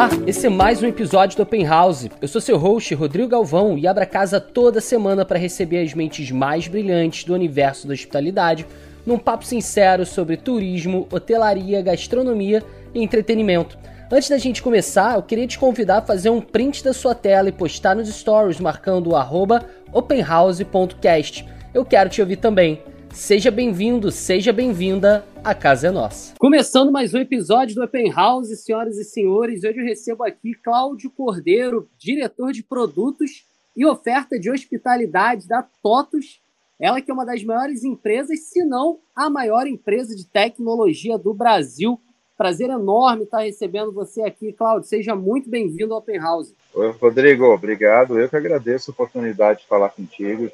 Olá, esse é mais um episódio do Open House. Eu sou seu host, Rodrigo Galvão, e abro a casa toda semana para receber as mentes mais brilhantes do universo da hospitalidade num papo sincero sobre turismo, hotelaria, gastronomia e entretenimento. Antes da gente começar, eu queria te convidar a fazer um print da sua tela e postar nos stories marcando o openhouse.cast. Eu quero te ouvir também. Seja bem-vindo, seja bem-vinda, a casa é nossa. Começando mais um episódio do Open House, senhoras e senhores, hoje eu recebo aqui Cláudio Cordeiro, diretor de produtos e oferta de hospitalidade da TOTUS, ela que é uma das maiores empresas, se não a maior empresa de tecnologia do Brasil. Prazer enorme estar recebendo você aqui, Cláudio. Seja muito bem-vindo ao Open House. Oi, Rodrigo, obrigado. Eu que agradeço a oportunidade de falar contigo,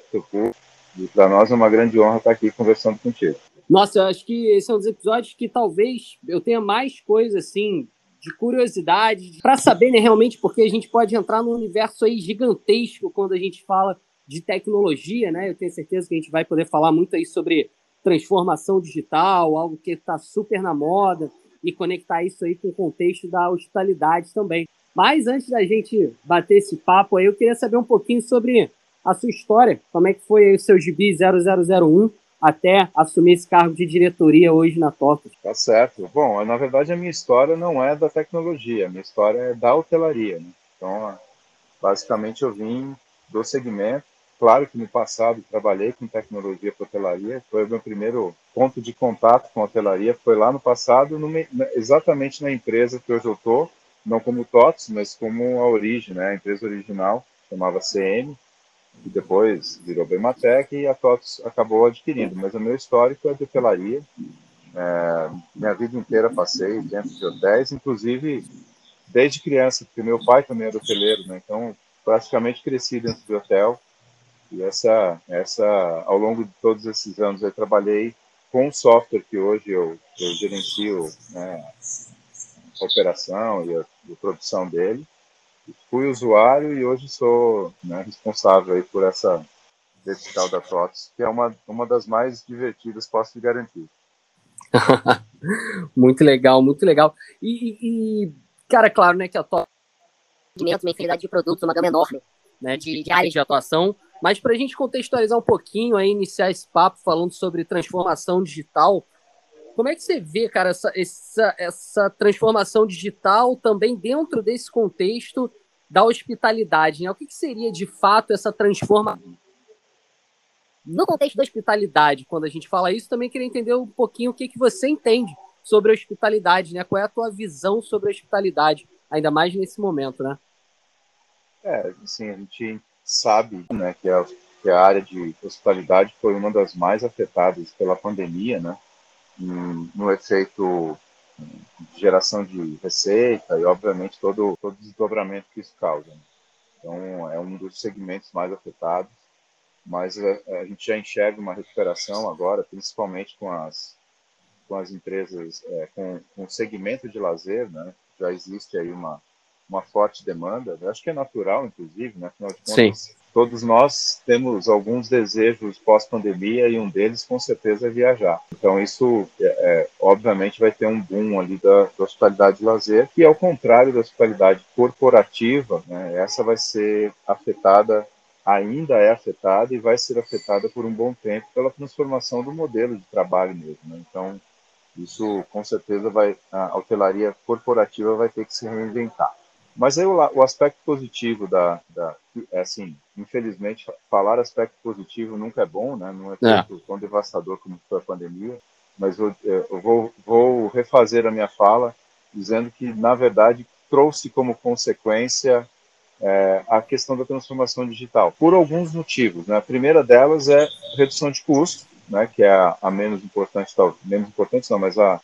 e para nós é uma grande honra estar aqui conversando contigo. Nossa, eu acho que esse é um dos episódios que talvez eu tenha mais coisa assim de curiosidade para saber né, realmente porque a gente pode entrar num universo aí gigantesco quando a gente fala de tecnologia, né? Eu tenho certeza que a gente vai poder falar muito aí sobre transformação digital, algo que está super na moda, e conectar isso aí com o contexto da hospitalidade também. Mas antes da gente bater esse papo aí, eu queria saber um pouquinho sobre a sua história, como é que foi o seu GB 0001 até assumir esse cargo de diretoria hoje na TOTUS. Tá certo. Bom, na verdade a minha história não é da tecnologia, a minha história é da hotelaria. Né? Então, basicamente eu vim do segmento Claro que no passado trabalhei com tecnologia para hotelaria, foi o meu primeiro ponto de contato com a hotelaria, foi lá no passado, no, exatamente na empresa que hoje eu estou, não como TOTS, mas como a origem, né? a empresa original, chamava CM, e depois virou Bematec e a TOTS acabou adquirindo. Mas o meu histórico é de hotelaria, é, minha vida inteira passei dentro de hotéis, inclusive desde criança, porque meu pai também era hoteleiro, né? então praticamente cresci dentro de hotel, e essa, essa, ao longo de todos esses anos, eu trabalhei com o software que hoje eu, eu gerencio né, a operação e a, a, produção dele. Fui usuário e hoje sou né, responsável aí por essa vertical da TOTS, que é uma, uma das mais divertidas, posso te garantir. muito legal, muito legal. E, e, cara, claro, né, que a TOTS uma infinidade de produtos, uma gama enorme né, de, de áreas de atuação, mas para a gente contextualizar um pouquinho, aí, iniciar esse papo falando sobre transformação digital, como é que você vê, cara, essa, essa, essa transformação digital também dentro desse contexto da hospitalidade? Né? O que, que seria de fato essa transformação? No contexto da hospitalidade, quando a gente fala isso, também queria entender um pouquinho o que, que você entende sobre a hospitalidade, né? Qual é a tua visão sobre a hospitalidade, ainda mais nesse momento, né? É, assim, a gente sabe né, que, a, que a área de hospitalidade foi uma das mais afetadas pela pandemia, né, no efeito de geração de receita e, obviamente, todo, todo o desdobramento que isso causa. Né. Então, é um dos segmentos mais afetados, mas a, a gente já enxerga uma recuperação agora, principalmente com as, com as empresas, é, com, com o segmento de lazer, né, já existe aí uma, uma forte demanda. Eu acho que é natural, inclusive, né? Afinal de contas, Sim. Todos nós temos alguns desejos pós-pandemia e um deles, com certeza, é viajar. Então, isso, é, é, obviamente, vai ter um boom ali da, da hospitalidade de lazer, que, ao contrário da hospitalidade corporativa, né, essa vai ser afetada ainda é afetada e vai ser afetada por um bom tempo pela transformação do modelo de trabalho mesmo. Né? Então, isso com certeza vai a hotelaria corporativa vai ter que se reinventar. Mas aí o, o aspecto positivo da, da, é assim, infelizmente, falar aspecto positivo nunca é bom, né? Não é, é. tão devastador como foi a pandemia. Mas eu, eu vou, vou refazer a minha fala dizendo que, na verdade, trouxe como consequência é, a questão da transformação digital, por alguns motivos. Né? A primeira delas é redução de custo, né, que é a, a menos importante, tal, menos importante não, mas a,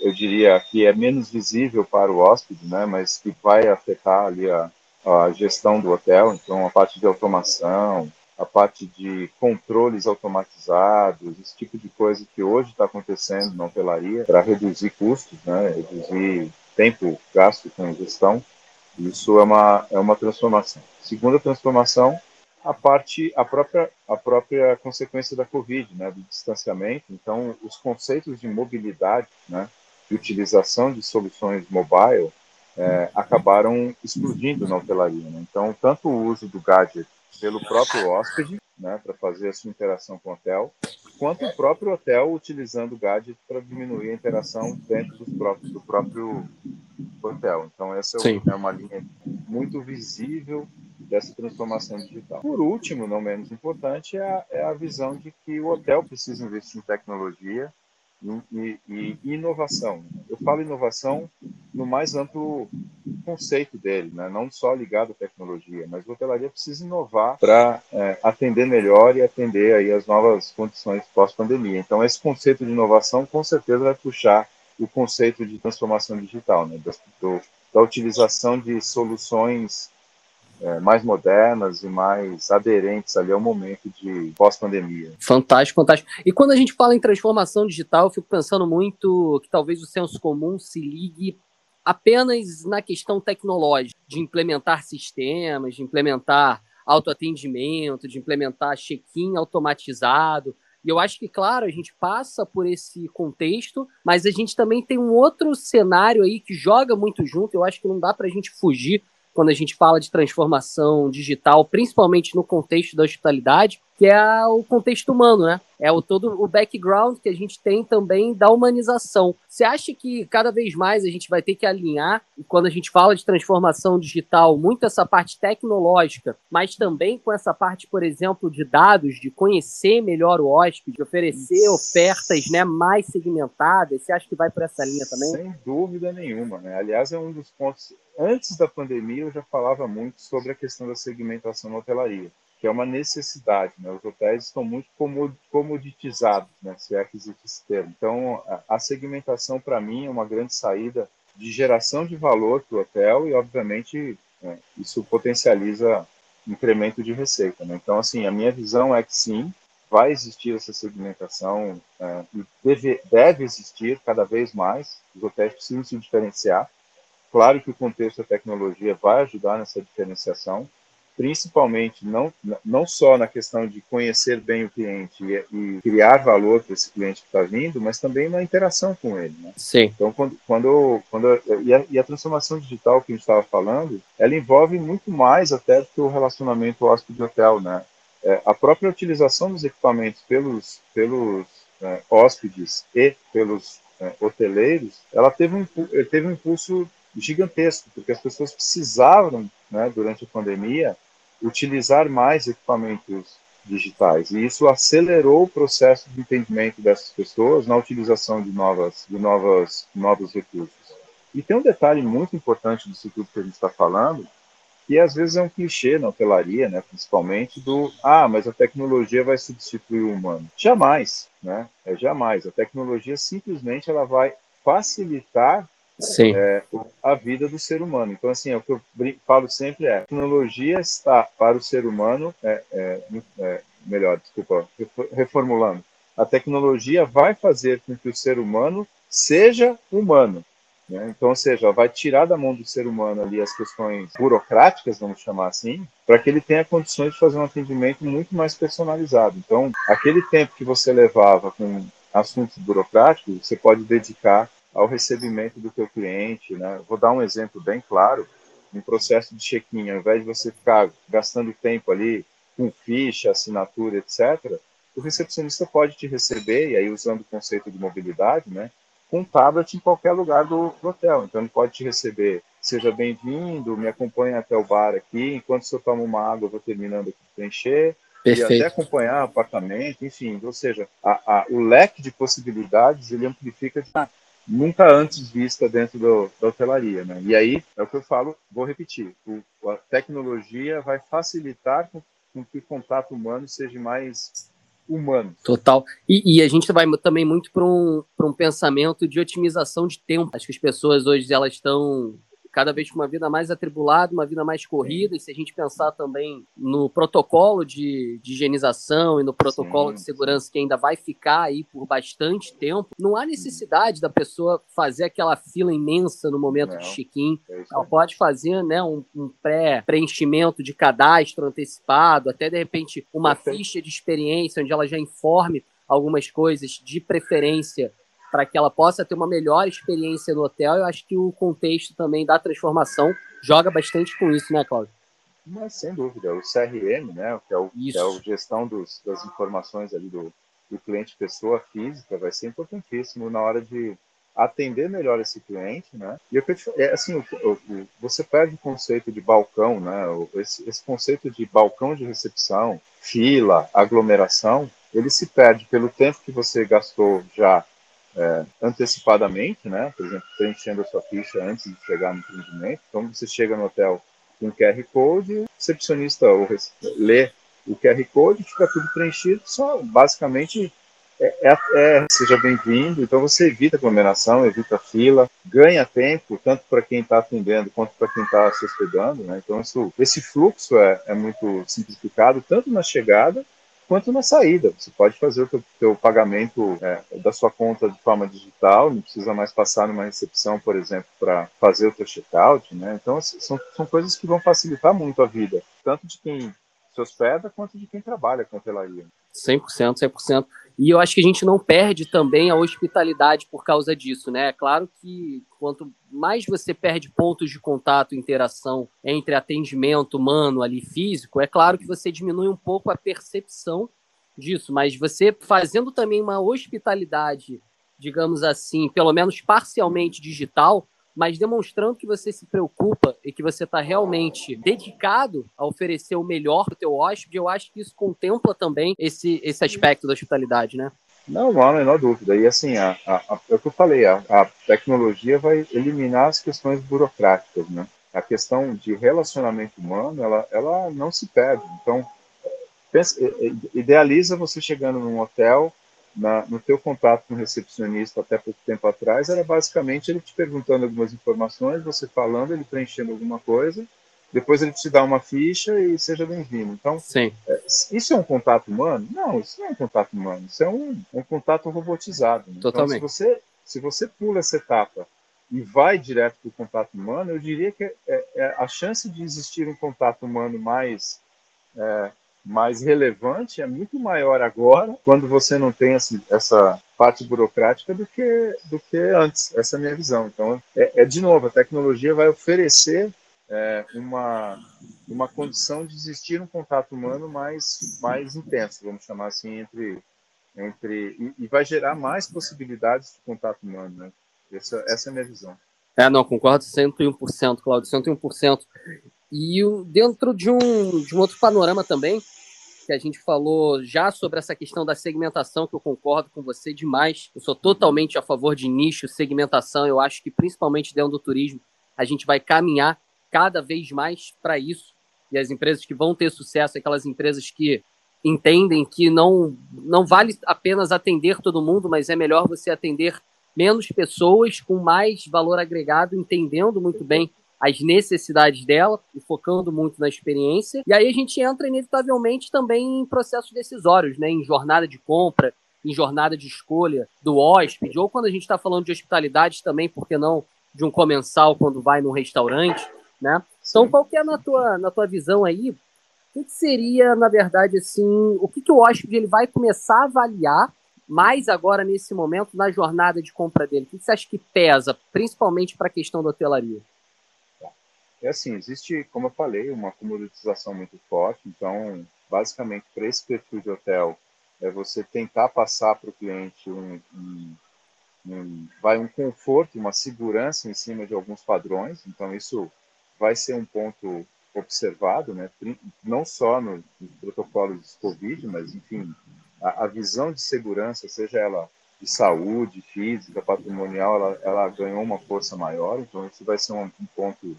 eu diria que é menos visível para o hóspede, né, mas que vai afetar ali a, a gestão do hotel, então a parte de automação, a parte de controles automatizados, esse tipo de coisa que hoje está acontecendo na hotelaria para reduzir custos, né, reduzir tempo gasto com gestão, isso é uma, é uma transformação. Segunda transformação, a parte, a própria, a própria consequência da Covid, né, do distanciamento. Então, os conceitos de mobilidade, né, de utilização de soluções mobile, é, acabaram explodindo na hotelaria. Né? Então, tanto o uso do gadget pelo próprio hóspede, né, para fazer a sua interação com o hotel, quanto o próprio hotel utilizando o gadget para diminuir a interação dentro dos próprios, do próprio hotel. Então, essa é uma linha muito visível dessa transformação digital. Por último, não menos importante, é a, é a visão de que o hotel precisa investir em tecnologia e, e, e, inovação. Eu falo inovação no mais amplo conceito dele, né? não só ligado à tecnologia, mas a hotelaria precisa inovar para é, atender melhor e atender aí as novas condições pós-pandemia. Então, esse conceito de inovação com certeza vai puxar o conceito de transformação digital, né? do, da utilização de soluções é, mais modernas e mais aderentes ali ao momento de pós-pandemia. Fantástico, fantástico. E quando a gente fala em transformação digital, eu fico pensando muito que talvez o senso comum se ligue apenas na questão tecnológica, de implementar sistemas, de implementar autoatendimento, de implementar check-in automatizado. E eu acho que, claro, a gente passa por esse contexto, mas a gente também tem um outro cenário aí que joga muito junto. Eu acho que não dá para a gente fugir quando a gente fala de transformação digital, principalmente no contexto da hospitalidade, que é o contexto humano, né? É o todo o background que a gente tem também da humanização. Você acha que cada vez mais a gente vai ter que alinhar, e quando a gente fala de transformação digital, muito essa parte tecnológica, mas também com essa parte, por exemplo, de dados, de conhecer melhor o hóspede, de oferecer ofertas né, mais segmentadas? Você acha que vai por essa linha também? Sem dúvida nenhuma, né? Aliás, é um dos pontos. Antes da pandemia, eu já falava muito sobre a questão da segmentação na hotelaria que é uma necessidade. Né? Os hotéis estão muito comoditizados, né? se é que existe esse termo. Então, a segmentação, para mim, é uma grande saída de geração de valor para o hotel e, obviamente, é, isso potencializa incremento de receita. Né? Então, assim, a minha visão é que sim, vai existir essa segmentação é, e deve, deve existir cada vez mais. Os hotéis precisam se diferenciar. Claro que o contexto da tecnologia vai ajudar nessa diferenciação, principalmente não, não só na questão de conhecer bem o cliente e, e criar valor para esse cliente que está vindo, mas também na interação com ele. Né? Sim. Então, quando, quando, quando e, a, e a transformação digital que a gente estava falando, ela envolve muito mais até do que o relacionamento hóspede-hotel, né? É, a própria utilização dos equipamentos pelos, pelos é, hóspedes e pelos é, hoteleiros, ela teve um, teve um impulso gigantesco, porque as pessoas precisavam, né, durante a pandemia, utilizar mais equipamentos digitais. E isso acelerou o processo de entendimento dessas pessoas na utilização de novas, de novas, novos recursos. E tem um detalhe muito importante disso tudo que a gente está falando, que às vezes é um clichê na hotelaria, né, principalmente, do ah, mas a tecnologia vai substituir o humano. Jamais, né? É jamais. A tecnologia simplesmente ela vai facilitar é, a vida do ser humano. Então, assim, é o que eu falo sempre é: a tecnologia está para o ser humano, é, é, é, melhor, desculpa, reformulando. A tecnologia vai fazer com que o ser humano seja humano. Né? Então, ou seja, vai tirar da mão do ser humano ali as questões burocráticas, vamos chamar assim, para que ele tenha condições de fazer um atendimento muito mais personalizado. Então, aquele tempo que você levava com assuntos burocráticos, você pode dedicar ao recebimento do teu cliente, né? Vou dar um exemplo bem claro, no processo de check-in, ao invés de você ficar gastando tempo ali com ficha, assinatura, etc., o recepcionista pode te receber, e aí usando o conceito de mobilidade, né, com um tablet em qualquer lugar do, do hotel. Então ele pode te receber, seja bem-vindo, me acompanhe até o bar aqui, enquanto eu tomo uma água, eu vou terminando aqui de preencher, Perfeito. e até acompanhar o apartamento, enfim, ou seja, a, a, o leque de possibilidades ele amplifica nunca antes vista dentro do, da hotelaria. Né? E aí, é o que eu falo, vou repetir, o, a tecnologia vai facilitar com, com, que o contato humano seja mais humano. Total. E, e a gente vai também muito para um, um pensamento de otimização de tempo. Acho que as pessoas hoje elas estão cada vez com uma vida mais atribulada, uma vida mais corrida, e se a gente pensar também no protocolo de, de higienização e no protocolo sim, de segurança que ainda vai ficar aí por bastante tempo, não há necessidade da pessoa fazer aquela fila imensa no momento não, de check-in. É Ela pode fazer né, um, um pré-preenchimento de cadastro antecipado, até de repente uma Perfeito. ficha de experiência onde ela já informe algumas coisas de preferência para que ela possa ter uma melhor experiência no hotel. Eu acho que o contexto também da transformação joga bastante com isso, né, Cláudio? Mas sem dúvida, o CRM, né, que é o, que é o gestão dos, das informações ali do, do cliente pessoa física, vai ser importantíssimo na hora de atender melhor esse cliente, né? E eu, é assim, o, o, você perde o conceito de balcão, né? Esse, esse conceito de balcão de recepção, fila, aglomeração, ele se perde pelo tempo que você gastou já é, antecipadamente, né? Por exemplo, preenchendo a sua ficha antes de chegar no atendimento. Então, você chega no hotel com QR Code, o recepcionista lê o QR Code, fica tudo preenchido, só basicamente é, é, é seja bem-vindo. Então, você evita aglomeração, evita fila, ganha tempo, tanto para quem está atendendo quanto para quem está se hospedando. Né? Então, isso, esse fluxo é, é muito simplificado, tanto na chegada quanto na saída. Você pode fazer o teu, teu pagamento é, da sua conta de forma digital, não precisa mais passar numa recepção, por exemplo, para fazer o teu checkout, né? Então, assim, são, são coisas que vão facilitar muito a vida, tanto de quem se hospeda quanto de quem trabalha com hotelaria. 100%, 100%. E eu acho que a gente não perde também a hospitalidade por causa disso, né? É claro que quanto mais você perde pontos de contato, interação entre atendimento humano ali físico, é claro que você diminui um pouco a percepção disso, mas você fazendo também uma hospitalidade, digamos assim, pelo menos parcialmente digital, mas demonstrando que você se preocupa e que você está realmente dedicado a oferecer o melhor para o teu hóspede, eu acho que isso contempla também esse, esse aspecto da hospitalidade, né? Não, não há a menor dúvida. E assim, a, a, a, é o que eu falei, a, a tecnologia vai eliminar as questões burocráticas, né? A questão de relacionamento humano, ela, ela não se perde. Então, pensa, idealiza você chegando num hotel na, no teu contato com o recepcionista até pouco tempo atrás era basicamente ele te perguntando algumas informações, você falando, ele preenchendo alguma coisa, depois ele te dá uma ficha e seja bem-vindo. Então, Sim. É, isso é um contato humano? Não, isso não é um contato humano, isso é um, um contato robotizado. Né? Totalmente. Então, se você, se você pula essa etapa e vai direto para o contato humano, eu diria que é, é, a chance de existir um contato humano mais é, mais relevante é muito maior agora, quando você não tem essa, essa parte burocrática, do que, do que antes. Essa é a minha visão. Então, é, é de novo, a tecnologia vai oferecer é, uma, uma condição de existir um contato humano mais, mais intenso, vamos chamar assim, entre. entre e, e vai gerar mais possibilidades de contato humano. Né? Essa, essa é a minha visão. É, não, concordo 101%, Claudio, 101%. E dentro de um, de um outro panorama também, que a gente falou já sobre essa questão da segmentação, que eu concordo com você demais. Eu sou totalmente a favor de nicho, segmentação. Eu acho que, principalmente dentro do turismo, a gente vai caminhar cada vez mais para isso. E as empresas que vão ter sucesso, aquelas empresas que entendem que não, não vale apenas atender todo mundo, mas é melhor você atender menos pessoas com mais valor agregado, entendendo muito bem as necessidades dela e focando muito na experiência. E aí a gente entra inevitavelmente também em processos decisórios, né? Em jornada de compra, em jornada de escolha do hóspede, ou quando a gente está falando de hospitalidade também, por que não de um comensal quando vai num restaurante, né? Então, qual que é na tua, na tua visão aí? O que, que seria, na verdade, assim, o que, que o hóspede ele vai começar a avaliar mais agora nesse momento na jornada de compra dele? O que, que você acha que pesa, principalmente para a questão da hotelaria? É assim, existe, como eu falei, uma comoditização muito forte. Então, basicamente, para esse perfil de hotel, é você tentar passar para o cliente um, um, um, vai um conforto, uma segurança em cima de alguns padrões. Então, isso vai ser um ponto observado, né? não só no, nos protocolos de Covid, mas, enfim, a, a, visão de segurança, seja ela de saúde, física, patrimonial, ela, ela ganhou uma força maior. Então, isso vai ser um, um ponto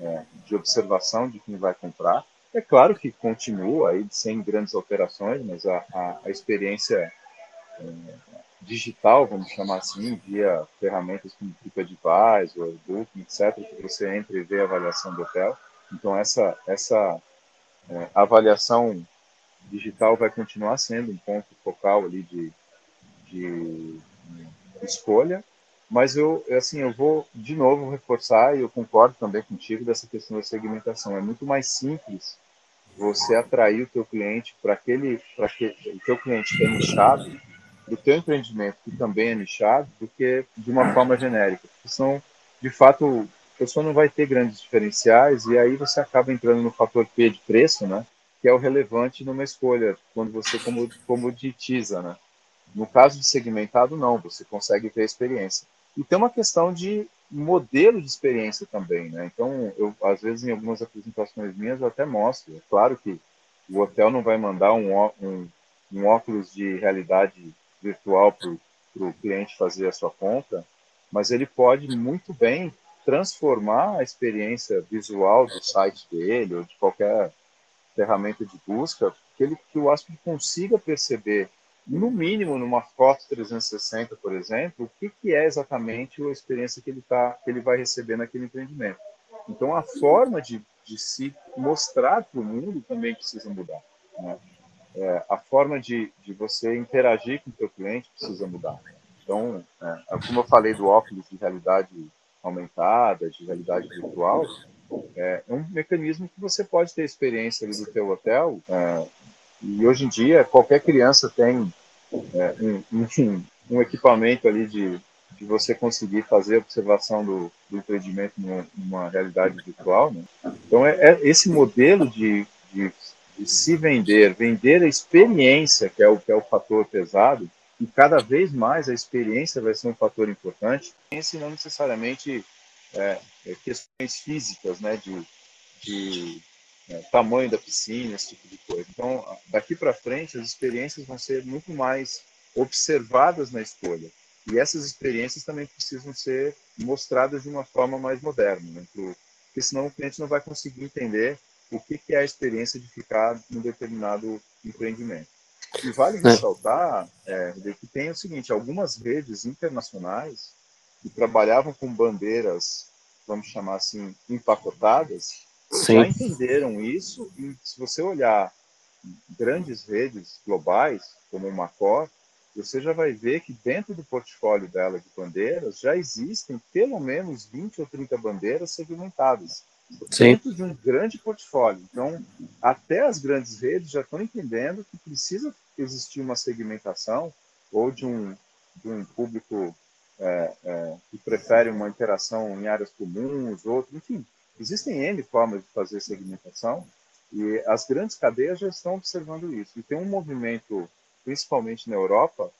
é, de observação de quem vai comprar. É claro que continua aí sem grandes alterações, mas a, a, a experiência é, digital, vamos chamar assim, via ferramentas como TripAdvisor, Booking, etc., que você entra e vê a avaliação do hotel. Então, essa, essa é, avaliação digital vai continuar sendo um ponto focal ali de, de, de escolha, mas eu, assim, eu vou de novo reforçar, e eu concordo também contigo dessa questão da segmentação. É muito mais simples você atrair o teu cliente para aquele, para que o teu cliente que é nichado, do teu empreendimento, que também é nichado, do que de uma forma genérica. São, de fato, a pessoa não vai ter grandes diferenciais e aí você acaba entrando no fator P de preço, né? Que é o relevante numa escolha, quando você comoditiza, né? No caso de segmentado, não, você consegue ter experiência. E tem uma questão de modelo de experiência também, né? Então, eu, às vezes, em algumas apresentações minhas, eu até mostro. É claro que o hotel não vai mandar um, um, um óculos de realidade virtual para o cliente fazer a sua compra, mas ele pode muito bem transformar a experiência visual do site dele ou de qualquer ferramenta de busca, que, ele, que o hóspede consiga perceber, no mínimo numa foto 360, por exemplo, o que, que é exatamente a experiência que ele, tá, que ele vai receber naquele empreendimento. Então, a forma de, de se mostrar para o mundo também precisa mudar. Né? é, a forma de, de você interagir com o seu cliente precisa mudar. Então, é, como eu falei do óculos de realidade aumentada, de realidade virtual, é, é um mecanismo que você pode ter experiência ali do teu hotel. É, e hoje em dia, qualquer criança tem é, um, um, um, equipamento ali de, de você conseguir fazer observação do, do empreendimento numa, numa realidade virtual. Né? Então, é, é, esse modelo de, de de se vender, vender a experiência, que é o que é o fator pesado, e cada vez mais a experiência vai ser um fator importante, esse não necessariamente é, é, questões físicas, né, de, de é, tamanho da piscina, esse tipo de coisa. Então, daqui para frente, as experiências vão ser muito mais observadas na escolha. E essas experiências também precisam ser mostradas de uma forma mais moderna, né, porque senão o cliente não vai conseguir entender o que, que é a experiência de ficar num determinado empreendimento. E vale é. ressaltar é, que tem o seguinte, algumas redes internacionais que trabalhavam com bandeiras, vamos chamar assim, empacotadas, Sim. já entenderam isso e se você olhar grandes redes globais, como o Macor, você já vai ver que dentro do portfólio dela de bandeiras já existem pelo menos 20 ou 30 bandeiras segmentadas Sim. dentro de um grande portfólio. Então, até as grandes redes já estão entendendo que precisa existir uma segmentação ou de um, de um público é, é, que prefere uma interação em áreas comuns, outro, enfim, existem N formas de fazer segmentação e as grandes cadeias já estão observando isso. E tem um movimento, principalmente na Europa,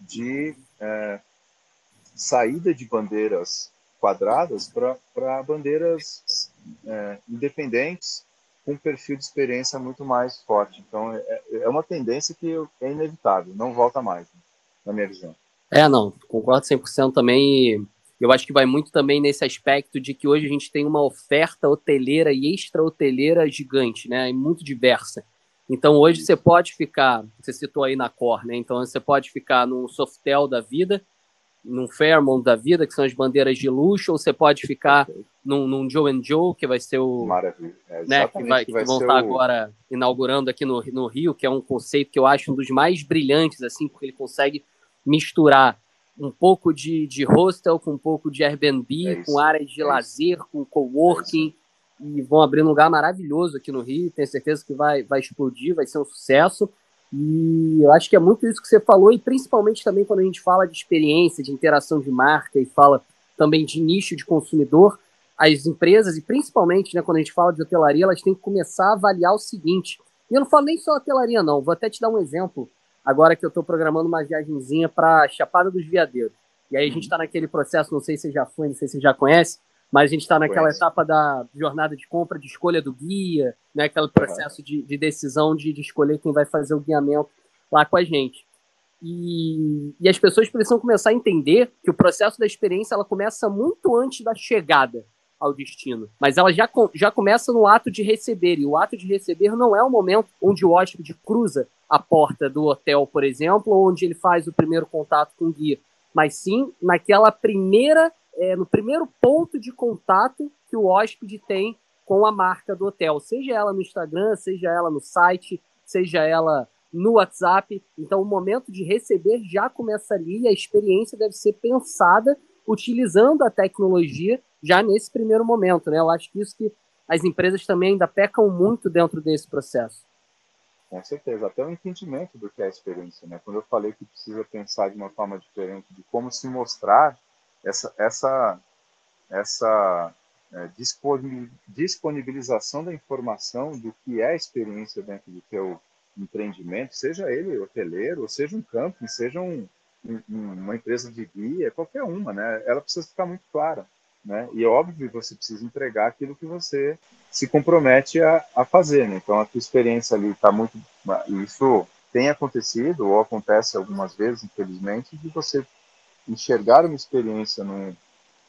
de é, saída de bandeiras quadradas para bandeiras é, independentes com um perfil de experiência muito mais forte. Então, é, é, é uma tendência que é inevitável, não volta mais, né, na minha visão. É, não, concordo 100% também. Eu acho que vai muito também nesse aspecto de que hoje a gente tem uma oferta hoteleira e extra-hoteleira gigante, né? E muito diversa. Então, hoje você pode ficar, você citou aí na Cor, né? Então, você pode ficar num Softel da vida, num Fairmont da vida, que são as bandeiras de luxo, ou você pode ficar num, num Joe and Joe, que vai ser o. Maravilha. É, né, que, vai, que, vai que vão estar o... agora inaugurando aqui no, no Rio, que é um conceito que eu acho um dos mais brilhantes, assim, porque ele consegue misturar um pouco de, de hostel com um pouco de Airbnb, é com áreas de é lazer, com coworking, é e vão abrir um lugar maravilhoso aqui no Rio. Tenho certeza que vai, vai explodir, vai ser um sucesso. E eu acho que é muito isso que você falou, e principalmente também quando a gente fala de experiência, de interação de marca e fala também de nicho de consumidor, as empresas, e principalmente né, quando a gente fala de hotelaria, elas têm que começar a avaliar o seguinte. E eu não falo nem só hotelaria, não. Vou até te dar um exemplo, agora que eu estou programando uma viagemzinha para Chapada dos Veadeiros. E aí a gente está naquele processo, não sei se você já foi, não sei se você já conhece, mas a gente está naquela Conhece. etapa da jornada de compra, de escolha do guia, né, aquele processo uhum. de, de, decisão de, de, escolher quem vai fazer o guiamento lá com a gente. E, e, as pessoas precisam começar a entender que o processo da experiência ela começa muito antes da chegada ao destino, mas ela já, já começa no ato de receber, e o ato de receber não é o momento onde o hóspede cruza a porta do hotel, por exemplo, onde ele faz o primeiro contato com o guia, mas sim naquela primeira é, no primeiro ponto de contato que o hóspede tem com a marca do hotel, seja ela no Instagram, seja ela no site, seja ela no WhatsApp. Então, o momento de receber já começa ali e a experiência deve ser pensada utilizando a tecnologia já nesse primeiro momento, né? Eu acho que isso que as empresas também ainda pecam muito dentro desse processo. Com certeza, até o entendimento do que é a experiência, né? Quando eu falei que precisa pensar de uma forma diferente de como se mostrar essa essa essa é, disponibilização da informação do que é a experiência dentro do teu empreendimento, seja ele hoteleiro, ou seja um camping, seja um, um, uma empresa de guia, qualquer uma, né? Ela precisa ficar muito clara, né? E é óbvio você precisa entregar aquilo que você se compromete a, a fazer, né? Então a tua experiência ali está muito, isso tem acontecido ou acontece algumas vezes, infelizmente, de você enxergar uma experiência num,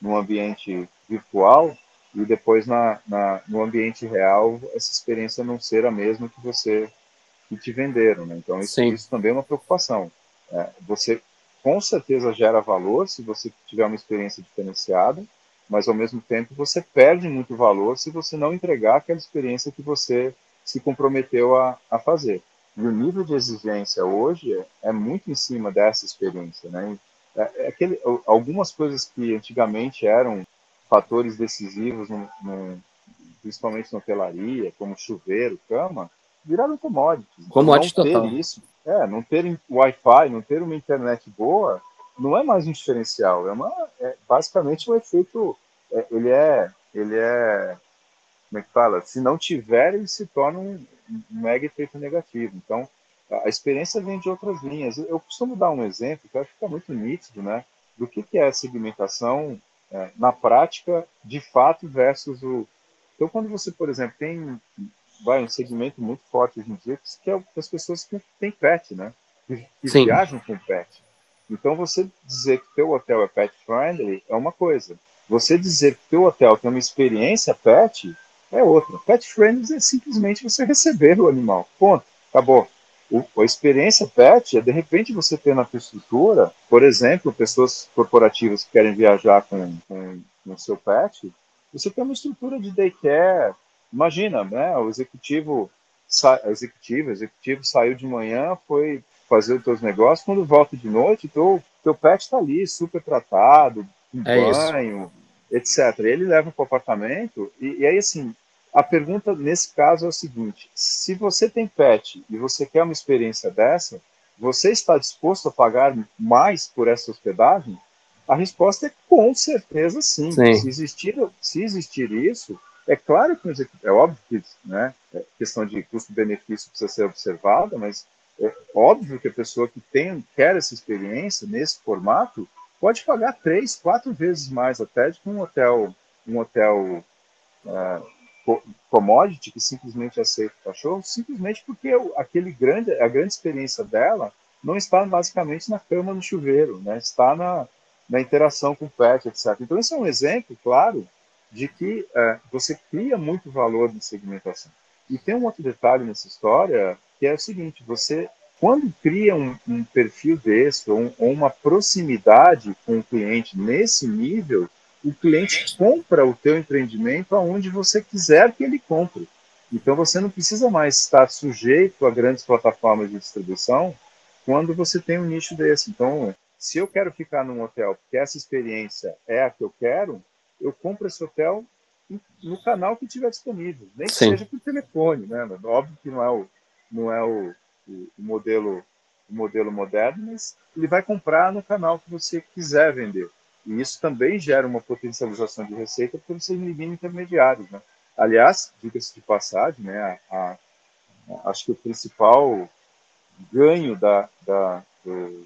num ambiente virtual e depois na, na, no ambiente real essa experiência não ser a mesma que você que te venderam, né? Então isso, isso também é uma preocupação. É, você com certeza gera valor se você tiver uma experiência diferenciada, mas ao mesmo tempo você perde muito valor se você não entregar aquela experiência que você se comprometeu a, a fazer. E o nível de exigência hoje é, é muito em cima dessa experiência, né? É, é aquele, algumas coisas que antigamente eram fatores decisivos, no, no, principalmente na hotelaria, como chuveiro, cama, viraram commodities. Commodities não total. ter isso, é, não ter Wi-Fi, não ter uma internet boa, não é mais um diferencial, é, uma, é basicamente um efeito, é, ele é, ele é, como é que fala? Se não tiver, ele se torna um, mega efeito negativo. Então, a experiência vem de outras linhas. Eu costumo dar um exemplo que eu acho que fica muito nítido, né? Do que, que é a segmentação é, na prática, de fato, versus o. Então, quando você, por exemplo, tem vai, um segmento muito forte hoje em dia, que é as pessoas que têm pet, né? Que, que viajam com pet. Então, você dizer que teu hotel é pet friendly é uma coisa. Você dizer que teu hotel tem uma experiência pet é outra. Pet friendly é simplesmente você receber o animal. Ponto. Acabou. O, a experiência pet é, de repente, você ter na tua estrutura, por exemplo, pessoas corporativas que querem viajar com, com, com seu pet, você tem uma estrutura de daycare. Imagina, né? O executivo, o executivo, executivo saiu de manhã, foi fazer os seus negócios, quando volta de noite, teu, teu pet está ali, super tratado, com é banho, isso. etc. Ele leva para o apartamento, e, e aí, assim, a pergunta nesse caso é o seguinte: se você tem pet e você quer uma experiência dessa, você está disposto a pagar mais por essa hospedagem? A resposta é com certeza sim. sim. Se, existir, se existir isso, é claro que é óbvio que né, é questão de custo-benefício precisa ser observada, mas é óbvio que a pessoa que tem, quer essa experiência nesse formato pode pagar três, quatro vezes mais até de que um hotel, um hotel uh, commodity que simplesmente aceita o cachorro, simplesmente porque aquele grande, a grande experiência dela não está basicamente na cama no chuveiro, né? está na, na interação com o pet, etc. Então, esse é um exemplo, claro, de que é, você cria muito valor de segmentação. E tem um outro detalhe nessa história, que é o seguinte, você, quando cria um, um perfil desse, ou, ou uma proximidade com o cliente nesse nível, o cliente compra o teu empreendimento aonde você quiser que ele compre. Então você não precisa mais estar sujeito a grandes plataformas de distribuição quando você tem um nicho desse. Então, se eu quero ficar num hotel porque essa experiência é a que eu quero, eu compro esse hotel no canal que tiver disponível, nem que seja por telefone, né? Óbvio que não é o não é o, o, o modelo o modelo moderno, mas ele vai comprar no canal que você quiser vender. E isso também gera uma potencialização de receita porque você elimina intermediários. Né? Aliás, diga-se de passagem, né, a, a, acho que o principal ganho da, da, do,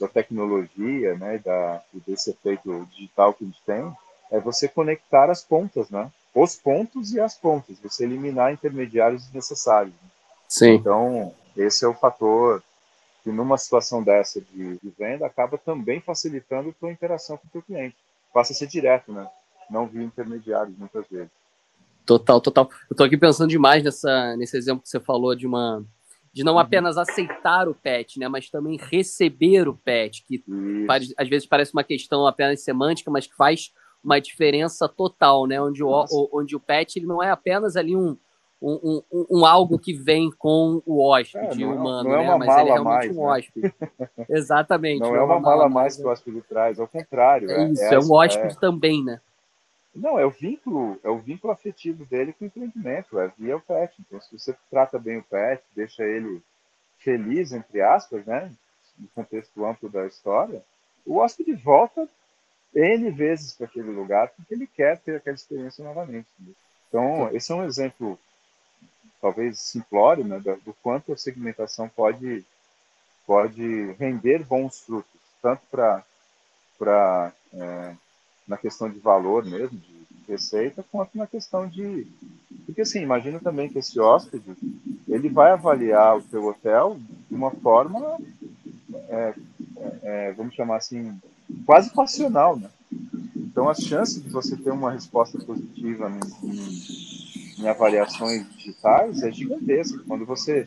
da tecnologia, né, da, desse efeito digital que a gente tem, é você conectar as pontas, né? Os pontos e as pontas, você eliminar intermediários desnecessários. Né? Sim. Então, esse é o fator que numa situação dessa de, de venda acaba também facilitando a tua interação com o teu cliente. Passa a ser direto, né? Não via intermediários muitas vezes. Total, total. Eu tô aqui pensando demais nessa, nesse exemplo que você falou de uma de não uhum. apenas aceitar o pet, né, mas também receber o pet, que faz, às vezes parece uma questão apenas semântica, mas que faz uma diferença total, né, onde o, o, onde o pet ele não é apenas ali um, um, um, um, algo que vem com o hóspede é, não, é humano, não é né? Mas ele é realmente mais, um né? hóspede. Exatamente. Não, não é, é uma, mala, mais que o hóspede traz, ao contrário. É, isso, é, um hóspede também, né? Não, é o vínculo, é o vínculo afetivo dele com o empreendimento, é via o pet. Então, se você trata bem o pet, deixa ele feliz, entre aspas, né, no contexto amplo da história, o hóspede volta N vezes para aquele lugar porque ele quer ter aquela experiência novamente. Então, esse é um exemplo, talvez simplório, né, do quanto a segmentação pode, pode render bons frutos, tanto para é, na questão de valor mesmo, de receita, quanto na questão de. Porque, assim, imagina também que esse hóspede ele vai avaliar o seu hotel de uma forma, é, é, vamos chamar assim, quase passional, né? Então, as chances de você ter uma resposta positiva em, em, avaliações digitais é gigantesca. Quando você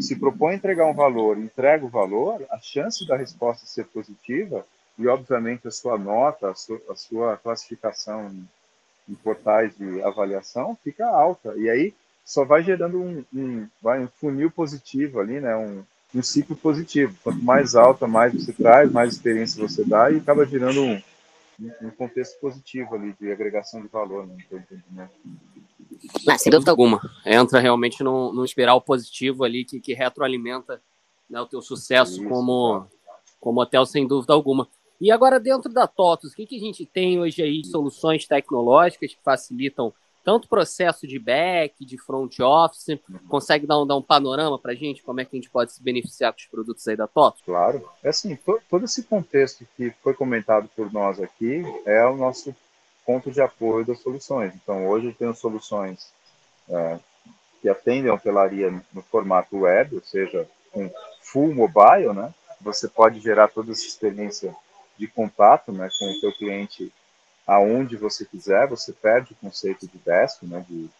se propõe a entregar um valor, entrega o valor, a chance da resposta ser positiva e, obviamente, a sua nota, a sua, a sua classificação em, portais de avaliação fica alta. E aí só vai gerando um, um, vai um funil positivo ali, né? Um, um ciclo positivo. Quanto mais alta, mais você traz, mais experiência você dá e acaba gerando um, um contexto positivo ali de agregação de valor, né? entendimento. Ah, sem dúvida alguma. Entra realmente num, num espiral positivo ali que, que retroalimenta né, o teu sucesso Isso, como, como hotel, sem dúvida alguma. E agora, dentro da TOTUS, o que, que a gente tem hoje aí de soluções tecnológicas que facilitam tanto o processo de back, de front office? Consegue dar um, dar um panorama para a gente? Como é que a gente pode se beneficiar com os produtos aí da TOTUS? Claro. É assim, to, todo esse contexto que foi comentado por nós aqui é o nosso ponto de apoio das soluções. Então, hoje eu tenho soluções é, que atendem a hotelaria no formato web, ou seja, com full mobile, né? Você pode gerar toda essa experiência de contato né, com o teu cliente aonde você quiser, você perde o conceito de desk, né, de,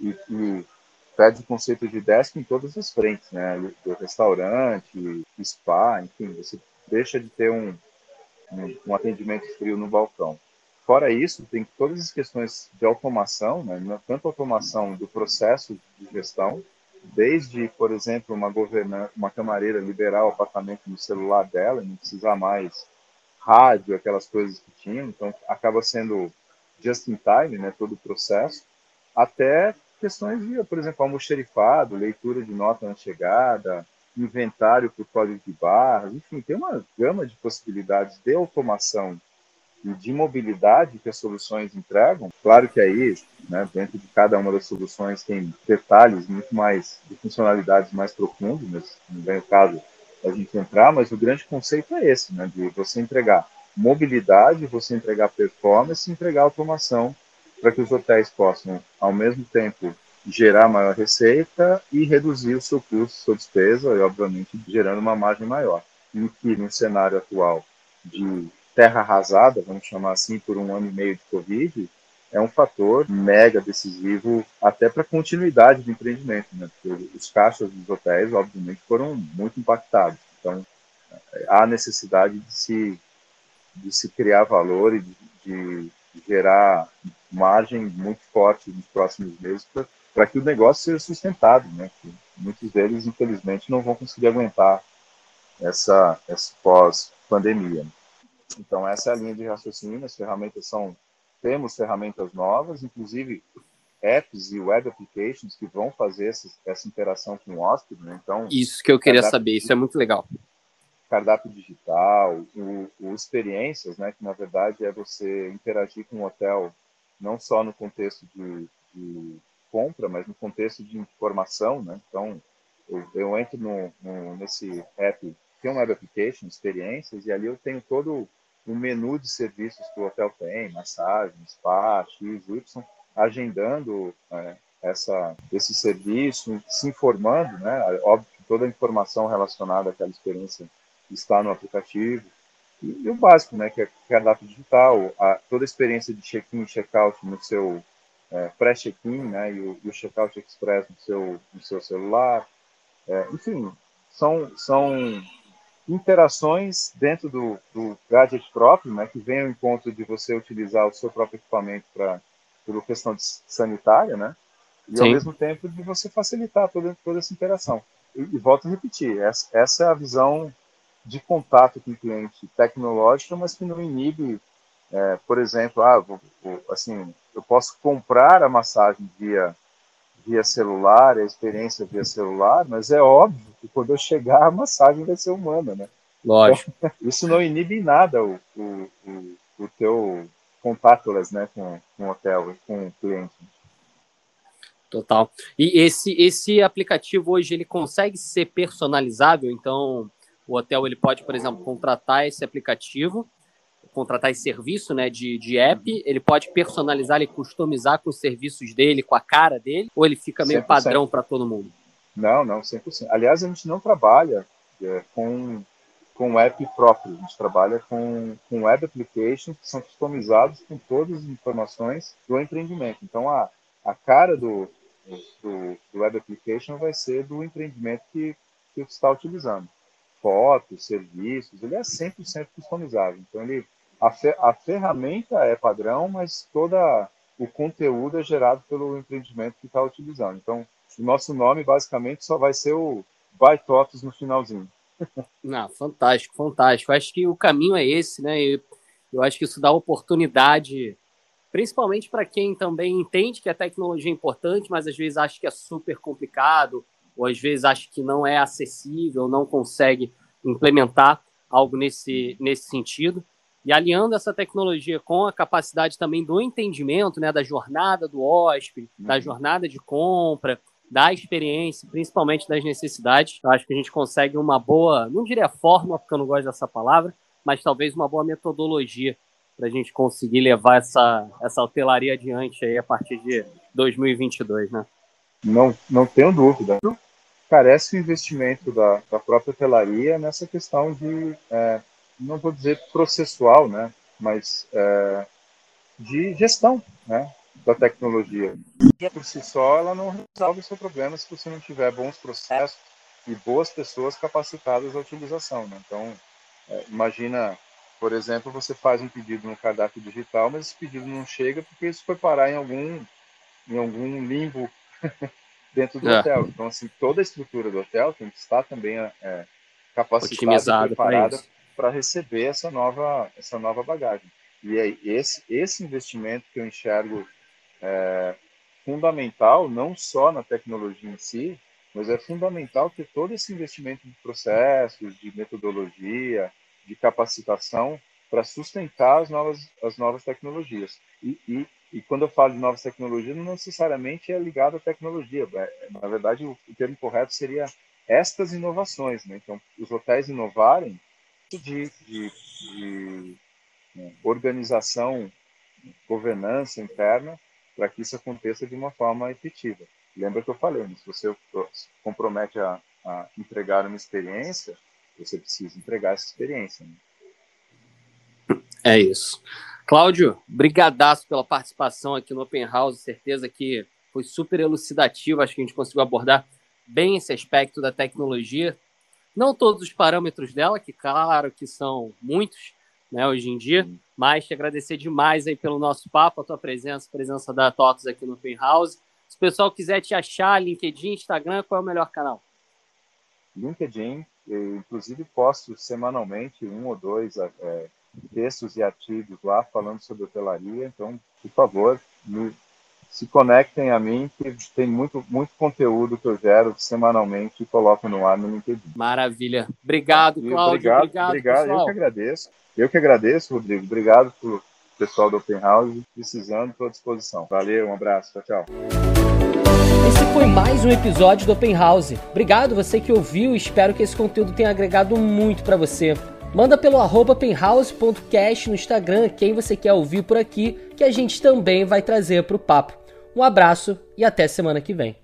e, e, perde o conceito de desk em todas as frentes, né, do restaurante, spa, enfim, você deixa de ter um, um, um atendimento frio no balcão. Fora isso, tem todas as questões de automação, né, tanto automação do processo de gestão, desde, por exemplo, uma uma camareira liberar o apartamento no celular dela, não precisar mais rádio, aquelas coisas que tinham, então acaba sendo just in time, né, todo o processo, até questões de, por exemplo, almoxerifado, leitura de nota na chegada, inventário por código de barras, enfim, tem uma gama de possibilidades de automação e de mobilidade que as soluções entregam. Claro que aí, né, dentro de cada uma das soluções tem detalhes muito mais, de funcionalidades mais profundas, não vem o caso a gente entrar, mas o grande conceito é esse, né, de você entregar mobilidade, você entregar performance, entregar automação para que os hotéis possam, ao mesmo tempo, gerar maior receita e reduzir o seu custo, sua despesa, e obviamente gerando uma margem maior. Em que, no cenário atual de terra arrasada, vamos chamar assim, por um ano e meio de Covid, é um fator mega decisivo até para a continuidade do empreendimento, né? Porque os caixas dos hotéis, obviamente, foram muito impactados. Então, há necessidade de se, de se criar valor e de, de gerar margem muito forte nos próximos meses para que o negócio seja sustentado, né? Que muitos deles, infelizmente, não vão conseguir aguentar essa, essa pós-pandemia. Então, essa é a linha de raciocínio. As ferramentas são temos ferramentas novas, inclusive apps e web applications que vão fazer essa, essa interação com o hóspede. Né? Então, isso que eu queria saber, isso é muito legal. Cardápio digital, o, o experiências, né, que na verdade é você interagir com o hotel não só no contexto de, de compra, mas no contexto de informação, né? Então, eu, eu entro no, no, nesse app, tem um web application, experiências, e ali eu tenho todo um menu de serviços que o hotel tem, massagem, spa, X, Y, agendando é, essa, esse serviço, se informando, né? Óbvio que toda a informação relacionada àquela experiência está no aplicativo. E, e o básico, né? Que é cardápio digital, a, toda a experiência de check-in e check-out no seu é, pré-check-in, né? E o, o check-out express no seu, no seu celular. É, enfim, são, são interações dentro do, do gadget próprio, né, que vem ao encontro de você utilizar o seu próprio equipamento para por questão sanitária, né, e Sim. ao mesmo tempo de você facilitar toda, toda essa interação. E, e volto a repetir, essa, essa, é a visão de contato com o cliente tecnológica, mas que não inibe é, por exemplo, ah, vou, vou, assim, eu posso comprar a massagem via via celular, a experiência via celular, mas é óbvio que quando eu chegar a massagem vai ser humana, né? Lógico. Então, isso não inibe nada o, o, o, o teu contactless, né, com, com o hotel, com o cliente. Total. E esse esse aplicativo hoje ele consegue ser personalizável, então o hotel ele pode, por exemplo, contratar esse aplicativo, contratar esse serviço, né, de, de app, ele pode personalizar e customizar com os serviços dele, com a cara dele, ou ele fica meio 100%. padrão para todo mundo? Não, não, 100%. Aliás, a gente não trabalha é, com com app próprio. A gente trabalha com, com web applications que são customizados com todas as informações do empreendimento. Então, a, a cara do, do, do web application vai ser do empreendimento que, que você está utilizando. Fotos, serviços, ele é 100% customizável. Então, ele, a, fe, a ferramenta é padrão, mas toda o conteúdo é gerado pelo empreendimento que está utilizando. Então, o nosso nome basicamente só vai ser o Buy TOTOS no finalzinho. Não, fantástico, fantástico. Acho que o caminho é esse, né? Eu, eu acho que isso dá oportunidade, principalmente para quem também entende que a tecnologia é importante, mas às vezes acha que é super complicado, ou às vezes acha que não é acessível, não consegue implementar algo nesse, nesse sentido. E aliando essa tecnologia com a capacidade também do entendimento, né, da jornada do hóspede, uhum. da jornada de compra, da experiência, principalmente das necessidades. Eu acho que a gente consegue uma boa, não diria fórmula, porque eu não gosto dessa palavra, mas talvez uma boa metodologia para a gente conseguir levar essa, essa hotelaria adiante aí a partir de 2022, né? Não, não tenho dúvida. Carece o investimento da, da própria hotelaria nessa questão de, é, não vou dizer processual, né? Mas é, de gestão, né? da tecnologia. Por si só, ela não resolve o seu problema se você não tiver bons processos e boas pessoas capacitadas à utilização. Né? Então, é, imagina, por exemplo, você faz um pedido no cardápio digital, mas esse pedido não chega porque isso foi parar em algum, em algum limbo dentro do é. hotel. Então, assim, toda a estrutura do hotel tem que estar também é, capacitada preparada para receber essa nova, essa nova bagagem. E aí, esse, esse investimento que eu enxergo é fundamental, não só na tecnologia em si, mas é fundamental que todo esse investimento de processos, de metodologia, de capacitação para sustentar as novas, as novas tecnologias. E, e, e, quando eu falo de novas tecnologias, não necessariamente é ligado à tecnologia. É, na verdade, o, o termo correto seria estas inovações. Né? Então, os hotéis inovarem de, de, de né, organização, governança interna, para que isso aconteça de uma forma efetiva. Lembra que eu falei, né? se você se compromete a, a, entregar uma experiência, você precisa entregar essa experiência. Né? É isso. Cláudio, brigadaço pela participação aqui no Open House, certeza que foi super elucidativo, acho que a gente conseguiu abordar bem esse aspecto da tecnologia, não todos os parâmetros dela, que claro que são muitos, né, hoje em dia, mas te agradecer demais aí pelo nosso papo, a tua presença, a presença da TOTOS aqui no Open House. Se o pessoal quiser te achar, LinkedIn, Instagram, qual é o melhor canal? LinkedIn, eu, inclusive posto semanalmente um ou dois é, textos e artigos lá falando sobre hotelaria, então, por favor, me, se conectem a mim, que tem muito, muito conteúdo que eu gero semanalmente e coloco no ar no LinkedIn. Maravilha. Obrigado, Cláudio. Obrigado, obrigado, obrigado. eu que agradeço. Eu que agradeço, Rodrigo. Obrigado por pessoal do Open House. Precisando, estou à disposição. Valeu, um abraço. Tchau, tchau. Esse foi mais um episódio do Open House. Obrigado você que ouviu e espero que esse conteúdo tenha agregado muito para você. Manda pelo arroba openhouse.cast no Instagram quem você quer ouvir por aqui, que a gente também vai trazer para o papo. Um abraço e até semana que vem.